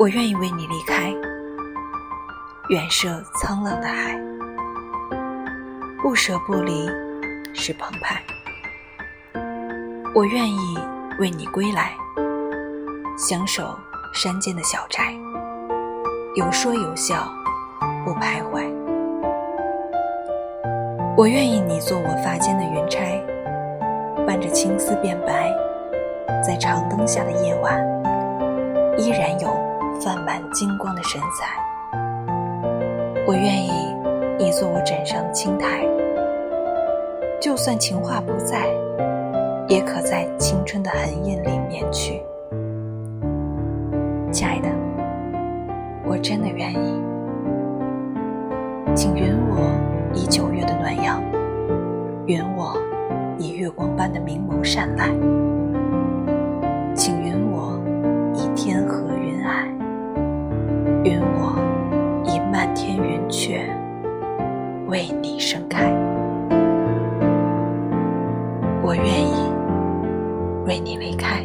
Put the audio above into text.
我愿意为你离开，远涉沧浪的海，不舍不离是澎湃。我愿意为你归来，相守山间的小寨，有说有笑，不徘徊。我愿意你做我发间的云钗，伴着青丝变白，在长灯下的夜晚，依然有泛满金光的神采。我愿意你做我枕上的青苔，就算情话不在，也可在青春的痕印里面去。亲爱的，我真的愿意，请允我以九月的暖阳，允我以月光般的明眸善睐，愿我以漫天云雀为你盛开。我愿意为你离开。